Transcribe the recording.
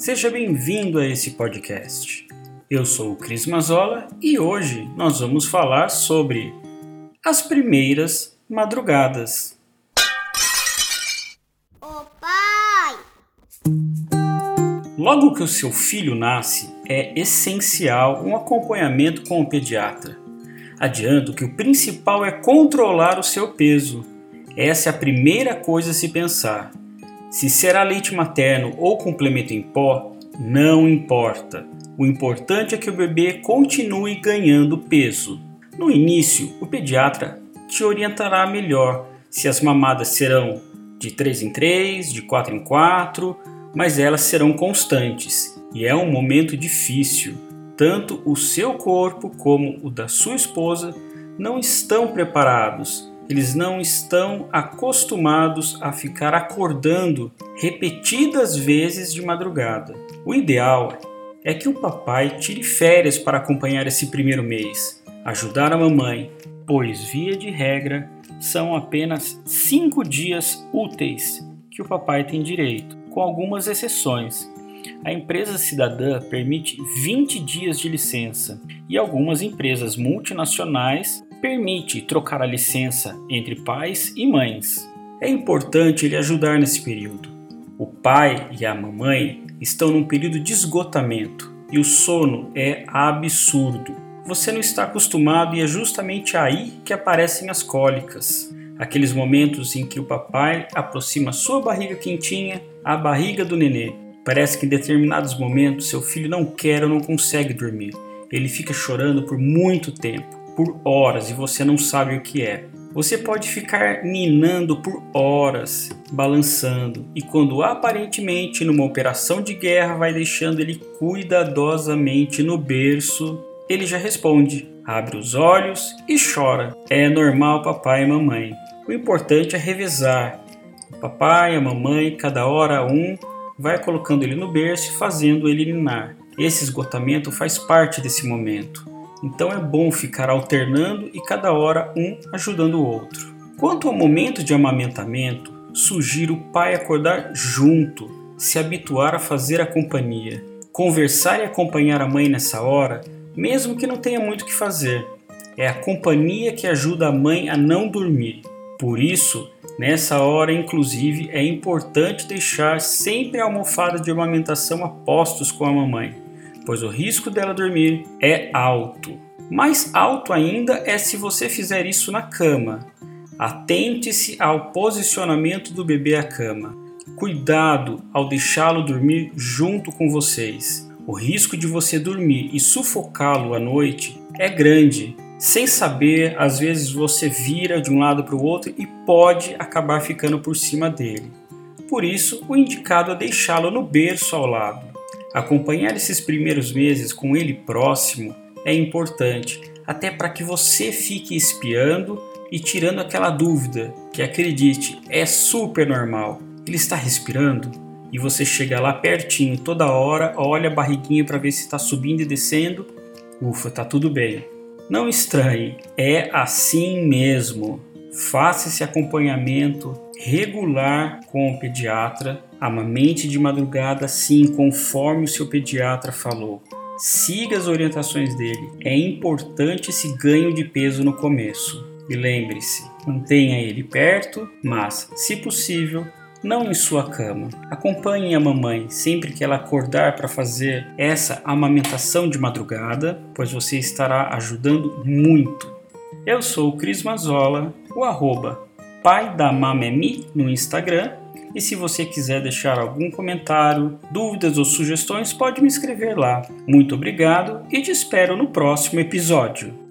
Seja bem-vindo a esse podcast. Eu sou o Cris Mazola e hoje nós vamos falar sobre as primeiras madrugadas. Ô pai! Logo que o seu filho nasce, é essencial um acompanhamento com o pediatra. Adianto que o principal é controlar o seu peso. Essa é a primeira coisa a se pensar. Se será leite materno ou complemento em pó, não importa. O importante é que o bebê continue ganhando peso. No início, o pediatra te orientará melhor se as mamadas serão de 3 em 3, de 4 em 4, mas elas serão constantes e é um momento difícil. Tanto o seu corpo como o da sua esposa não estão preparados eles não estão acostumados a ficar acordando repetidas vezes de madrugada. O ideal é que o papai tire férias para acompanhar esse primeiro mês, ajudar a mamãe, pois, via de regra, são apenas cinco dias úteis que o papai tem direito, com algumas exceções. A empresa cidadã permite 20 dias de licença e algumas empresas multinacionais permite trocar a licença entre pais e mães. É importante ele ajudar nesse período. O pai e a mamãe estão num período de esgotamento e o sono é absurdo. Você não está acostumado e é justamente aí que aparecem as cólicas. Aqueles momentos em que o papai aproxima sua barriga quentinha à barriga do nenê. Parece que em determinados momentos seu filho não quer ou não consegue dormir. Ele fica chorando por muito tempo por horas e você não sabe o que é. Você pode ficar ninando por horas, balançando, e quando aparentemente numa operação de guerra vai deixando ele cuidadosamente no berço, ele já responde, abre os olhos e chora. É normal, papai e mamãe. O importante é revezar. O papai, a mamãe, cada hora um, vai colocando ele no berço e fazendo ele ninar. Esse esgotamento faz parte desse momento. Então é bom ficar alternando e cada hora um ajudando o outro. Quanto ao momento de amamentamento, sugiro o pai acordar junto, se habituar a fazer a companhia, conversar e acompanhar a mãe nessa hora, mesmo que não tenha muito o que fazer. É a companhia que ajuda a mãe a não dormir. Por isso, nessa hora, inclusive, é importante deixar sempre a almofada de amamentação a postos com a mamãe pois o risco dela dormir é alto. Mais alto ainda é se você fizer isso na cama. Atente-se ao posicionamento do bebê à cama. Cuidado ao deixá-lo dormir junto com vocês. O risco de você dormir e sufocá-lo à noite é grande. Sem saber, às vezes você vira de um lado para o outro e pode acabar ficando por cima dele. Por isso, o indicado é deixá-lo no berço ao lado. Acompanhar esses primeiros meses com ele próximo é importante, até para que você fique espiando e tirando aquela dúvida, que acredite, é super normal. Ele está respirando? E você chega lá pertinho toda hora, olha a barriguinha para ver se está subindo e descendo. Ufa, tá tudo bem. Não estranhe, é assim mesmo. Faça esse acompanhamento regular com o pediatra. Amamente de madrugada, sim, conforme o seu pediatra falou. Siga as orientações dele. É importante esse ganho de peso no começo. E lembre-se, mantenha ele perto, mas, se possível, não em sua cama. Acompanhe a mamãe sempre que ela acordar para fazer essa amamentação de madrugada, pois você estará ajudando muito eu sou o Cris Mazola, o arroba pai da Mamemi no Instagram. E se você quiser deixar algum comentário, dúvidas ou sugestões, pode me escrever lá. Muito obrigado e te espero no próximo episódio.